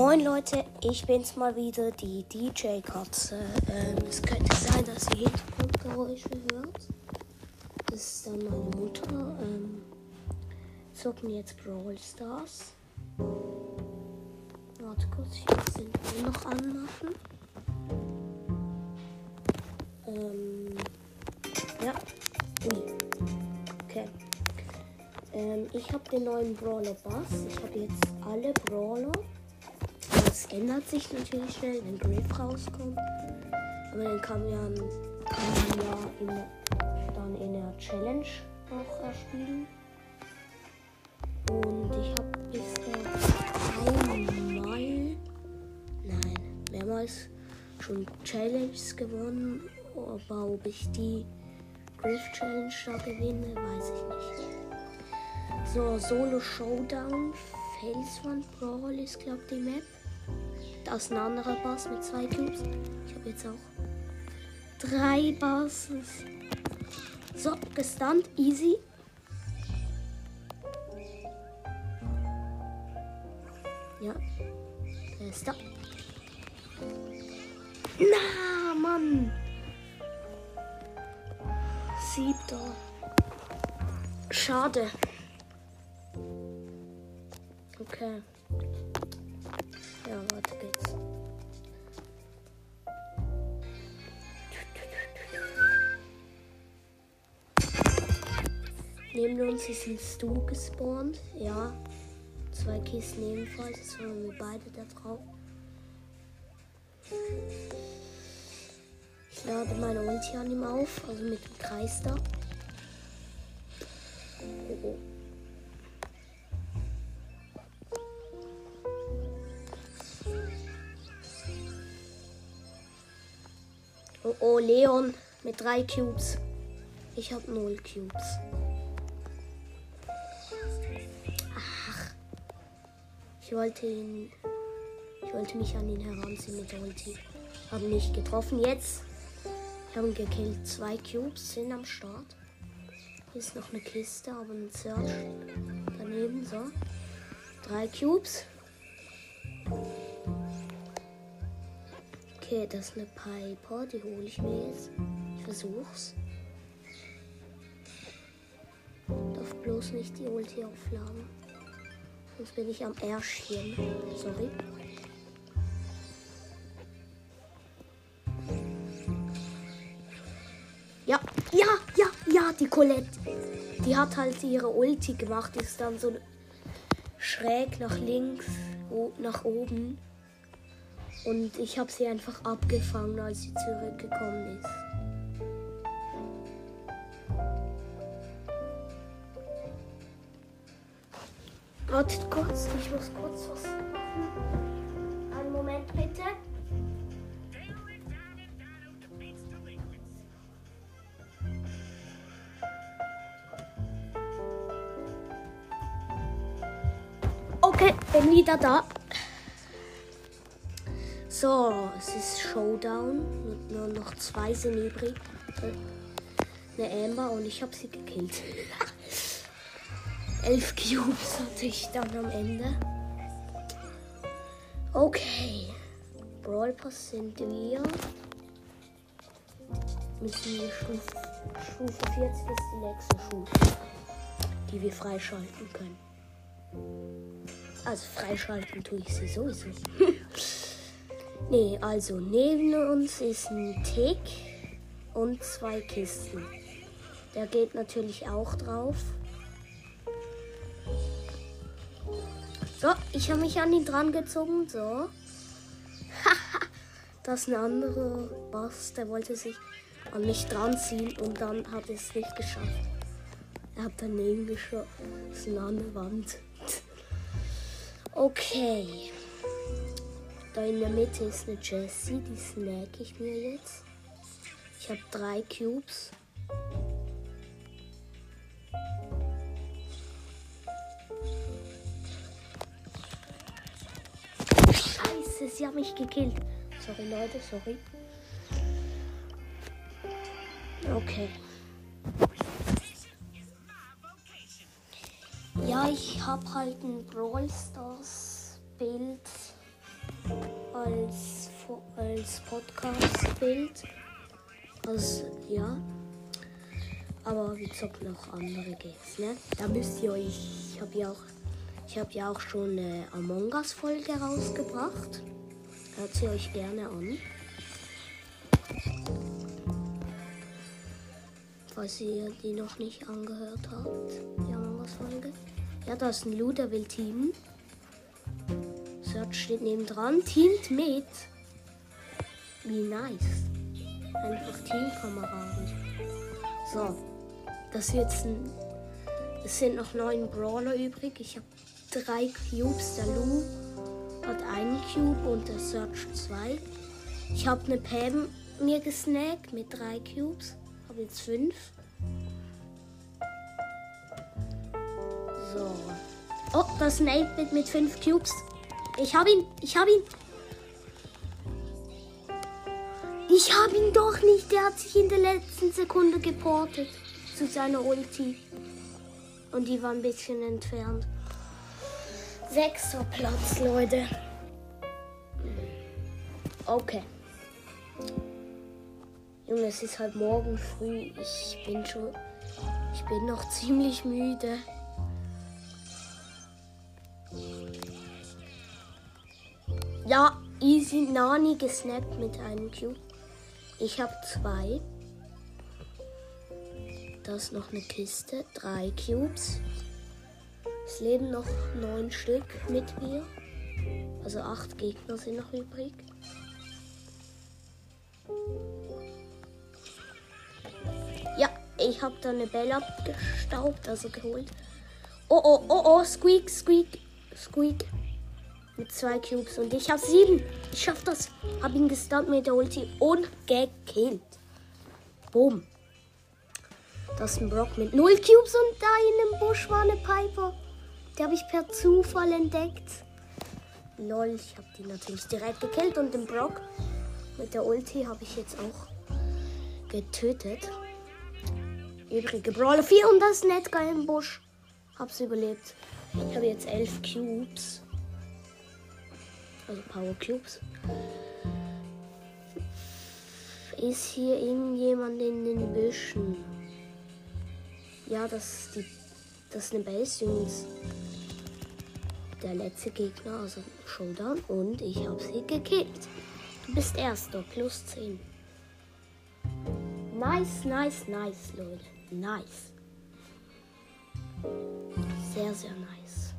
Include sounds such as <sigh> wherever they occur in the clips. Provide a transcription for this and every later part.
Moin Leute, ich bin's mal wieder, die DJ-Katze. Ähm, es könnte sein, dass ihr Hintergrundgeräusche hört. Das ist dann meine Mutter. Ähm, zocken jetzt Brawl Stars. Warte kurz, ich muss den Ton noch anmachen. Ähm, ja. Ui. Okay. Ähm, ich habe den neuen Brawler Bass. Ich habe jetzt alle Brawler. Ändert sich natürlich schnell, wenn Griff rauskommt. Aber dann kann man, kann man ja immer dann in der Challenge auch erspielen. Und ich habe bisher einmal, nein, mehrmals schon Challenges gewonnen. Aber ob ich die Griff Challenge da gewinne, weiß ich nicht. So, Solo Showdown, Felswand Brawl ist, glaube ich, die Map. Da ist ein anderer Boss mit zwei Cubes. Ich habe jetzt auch drei Bosses. So, gestunt, easy. Ja, der ist da. Na, Mann. Siebter. Schade. Okay. Ja, Neben uns ist ein Stu gespawnt. Ja. Zwei Kisten ebenfalls. Jetzt waren wir beide da drauf. Ich lade meine Ulti an ihm auf, also mit dem Kreis da. Oh, oh. Oh, oh, Leon mit drei Cubes. Ich habe null Cubes. Ich wollte ihn. Ich wollte mich an ihn heranziehen mit der Ulti. Habe nicht getroffen. Jetzt. Ich habe ihn gekillt. Zwei Cubes sind am Start. Hier ist noch eine Kiste, aber ein Search daneben. So. Drei Cubes. Okay, das ist eine Piper, die hole ich mir jetzt. Ich versuch's. Darf bloß nicht die Ulti aufladen. Sonst bin ich am Ärschchen. Sorry. Ja, ja, ja, ja, die Colette. Die hat halt ihre Ulti gemacht, ist dann so schräg nach links, nach oben. Und ich habe sie einfach abgefangen, als sie zurückgekommen ist. Wartet kurz, ich muss kurz was machen. Einen Moment bitte. Okay, bin wieder da. So, es ist Showdown. Nur noch zwei sind übrig. Eine Amber und ich habe sie gekillt. <laughs> Elf Cubes hatte ich dann am Ende. Okay. Brawl Pass sind wir. Müssen wir Stufe, Stufe 40 ist die nächste Stufe, die wir freischalten können. Also freischalten tue ich sie sowieso. <laughs> Nee, also neben uns ist ein Tick und zwei Kisten. Der geht natürlich auch drauf. So, ich habe mich an ihn dran gezogen. So. <laughs> das ist ein anderer Bass, der wollte sich an mich dran ziehen und dann hat es nicht geschafft. Er hat daneben geschossen an der Wand. <laughs> Okay. Da in der Mitte ist eine Jessie, die snack ich mir jetzt. Ich habe drei Cubes. Scheiße, sie haben mich gekillt. Sorry Leute, sorry. Okay. Ja, ich habe halt ein Brawl Stars Bild als, als Podcast-Bild. Also, ja. Aber wir zocken noch andere Games, ne? Da müsst ihr euch. Ich habe ja auch. Ich habe ja auch schon eine Among Us-Folge rausgebracht. Hört sie euch gerne an. Falls ihr die noch nicht angehört habt, die Among Us-Folge. Ja, da ist ein Lou, der will teamen. Search steht neben dran, teamt mit. Wie nice. Einfach Teamkameraden. So, das jetzt ein. Es sind noch neun Brawler übrig. Ich habe drei Cubes. Der Lou hat einen Cube und der Search zwei. Ich habe eine Pam mir gesnackt mit drei Cubes. Habe jetzt fünf. So. Oh, das ist ein 8-Bit mit fünf Cubes. Ich habe ihn. Ich habe ihn. Ich habe ihn doch nicht. Der hat sich in der letzten Sekunde geportet zu seiner Ulti. Und die war ein bisschen entfernt. Sechster Platz, Leute. Okay. Junge, es ist halt morgen früh. Ich bin schon. Ich bin noch ziemlich müde. Ja, easy Nani gesnappt mit einem Cube. Ich habe zwei. Da ist noch eine Kiste. Drei Cubes. Es leben noch neun Stück mit mir. Also acht Gegner sind noch übrig. Ja, ich habe da eine Belle abgestaubt, also geholt. Oh, oh, oh, oh, Squeak, Squeak, Squeak. Mit zwei Cubes und ich habe sieben. Ich schaff das. Hab ihn gestunt mit der Ulti und gekillt. Boom. Das ist ein Brock mit null Cubes und da in dem Busch war eine Piper. Die habe ich per Zufall entdeckt. Lol, ich habe die natürlich direkt gekillt und den Brock mit der Ulti habe ich jetzt auch getötet. Übrige Brawler 4 und das Netguy im Busch. Hab's überlebt. Ich habe jetzt elf Cubes. Also Power Cubes. Ist hier irgendjemand in den Büschen? Ja, das ist, die, das ist eine Base, Jungs. Der letzte Gegner, also Showdown. Und ich habe sie gekillt. Du bist Erster, plus 10. Nice, nice, nice, Leute. Nice. Sehr, sehr nice.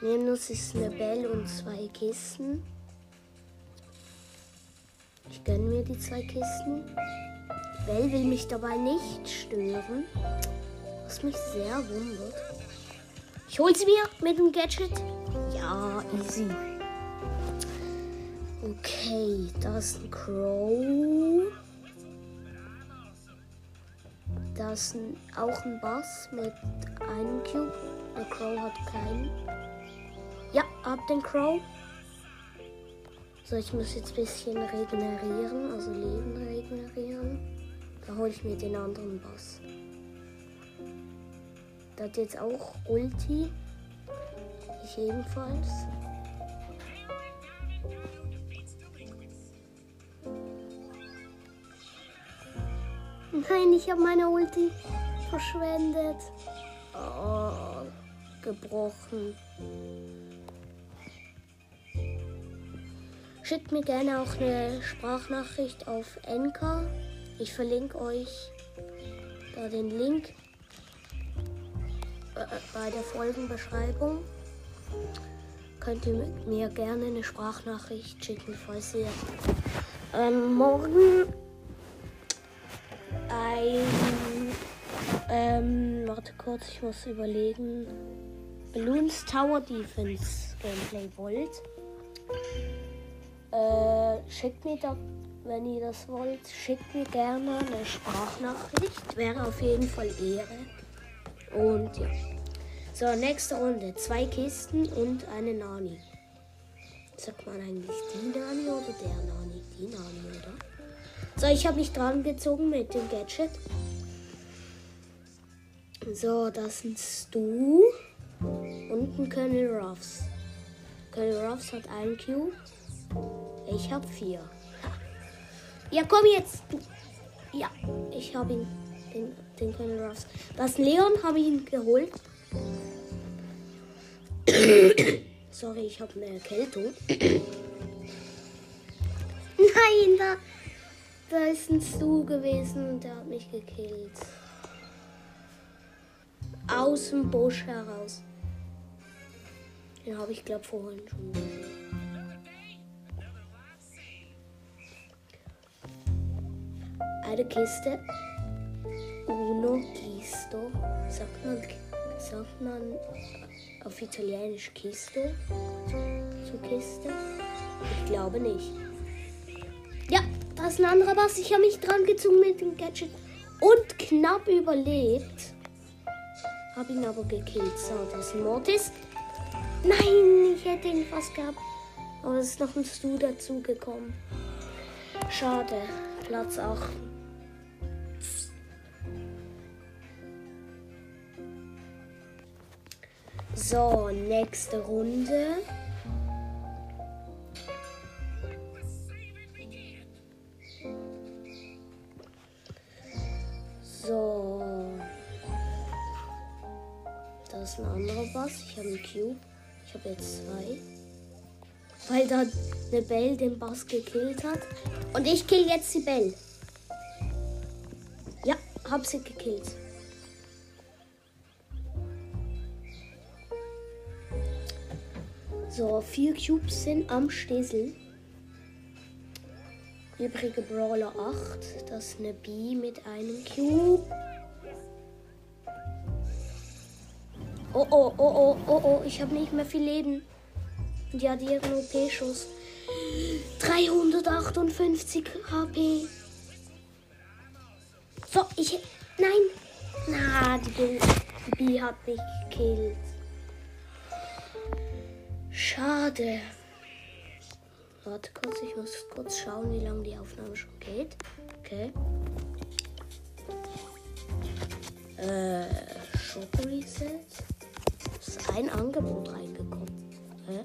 Neben uns ist eine Bell und zwei Kisten. Ich gönne mir die zwei Kisten. Bell will mich dabei nicht stören, was mich sehr wundert. Ich hol sie mir mit dem Gadget. Ja, easy. Okay, da ist ein Crow. Da ist auch ein Bass mit einem Cube. Der Crow hat keinen. Ja, hab den Crow. So, ich muss jetzt ein bisschen regenerieren, also Leben regenerieren. Da hole ich mir den anderen Boss. Hat jetzt auch Ulti. Ich ebenfalls. Nein, ich habe meine Ulti verschwendet. Oh, gebrochen. Schickt mir gerne auch eine Sprachnachricht auf Enka. Ich verlinke euch da den Link bei der Folgenbeschreibung. Könnt ihr mir gerne eine Sprachnachricht schicken, falls ihr ähm, morgen ein. Ähm, warte kurz, ich muss überlegen. Balloons Tower Defense Gameplay wollt. Äh, schickt mir da, wenn ihr das wollt, schickt mir gerne eine Sprachnachricht. Wäre auf jeden Fall Ehre. Und ja. So, nächste Runde. Zwei Kisten und eine Nani. Sagt man eigentlich die Nani oder der Nani? Die Nani, oder? So, ich habe mich dran gezogen mit dem Gadget. So, das sind Stu und ein Colonel Ruffs. Colonel Ruffs hat einen Cube. Ich habe vier. Ja, komm jetzt. Ja, ich habe ihn. Den, den Colonel Ruffs. Das Leon habe ich ihn geholt. <coughs> Sorry, ich habe eine Erkältung. <coughs> Nein, da, da ist ein Stu gewesen und der hat mich gekillt. Aus dem Busch heraus. Den habe ich, glaube vorhin schon gesehen. Eine Kiste. Uno Kisto. Sagt man, sagt man auf Italienisch Kisto zur Kiste? Ich glaube nicht. Ja, da ist ein anderer Bass. Ich habe mich dran gezogen mit dem Gadget und knapp überlebt. Habe ihn aber gekillt. So, das ist ein Mortis. Nein, ich hätte ihn fast gehabt. Aber es ist noch ein Stu dazugekommen. Schade. Platz 8. So, nächste Runde. So. Da ist ein anderer Boss. Ich habe einen Cube. Ich habe jetzt zwei. Weil da eine Bell den Boss gekillt hat. Und ich kill jetzt die Bell. Ja, hab sie gekillt. So, vier Cubes sind am Stesel. Übrige Brawler 8. Das ist eine B mit einem Cube. Oh oh, oh oh, oh oh, ich habe nicht mehr viel Leben. Ja, die hat einen OP-Schuss. 358 HP. So, ich. Nein! Na, die die B hat mich gekillt. Schade. Warte kurz, ich muss kurz schauen, wie lange die Aufnahme schon geht. Okay. Äh, Shop Reset. Ist ein Angebot reingekommen. Hä?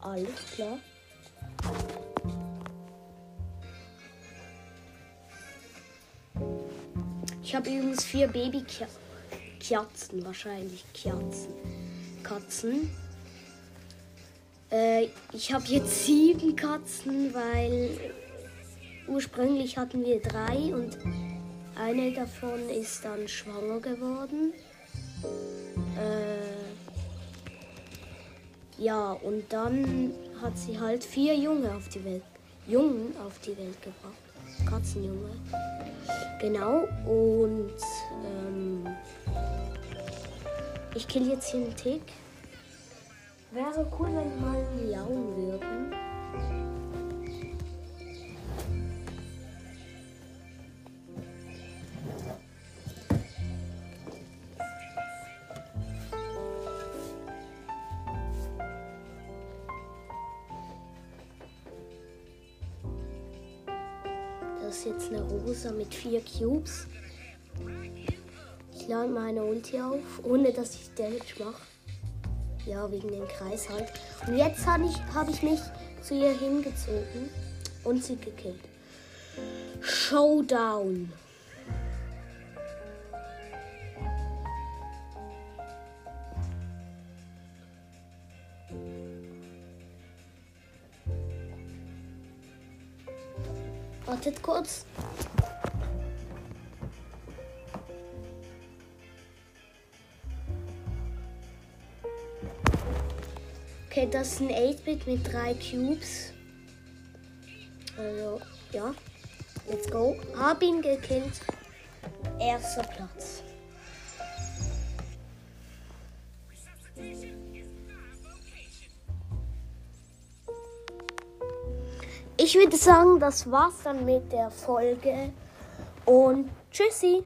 Alles klar. Ich habe übrigens vier Babykerzen, wahrscheinlich Kerzen. Katzen. Äh, ich habe jetzt sieben Katzen, weil ursprünglich hatten wir drei und eine davon ist dann schwanger geworden. Äh, ja, und dann hat sie halt vier Junge auf die Welt, Jungen auf die Welt gebracht. Katzenjunge. Genau, und ähm, ich kill jetzt hier einen Tick. Wäre cool, wenn die mal miauen würden. Das ist jetzt eine Rosa mit vier Cubes. Ich lade meine Ulti auf, ohne dass ich Damage mache. Ja, wegen dem Kreis halt. Und jetzt habe ich, hab ich mich zu ihr hingezogen und sie gekillt. Showdown. Wartet kurz. Okay, das ist ein 8-Bit mit drei Cubes. Also, ja. Let's go. Hab ihn gekillt. Erster Platz. Ich würde sagen, das war's dann mit der Folge. Und tschüssi.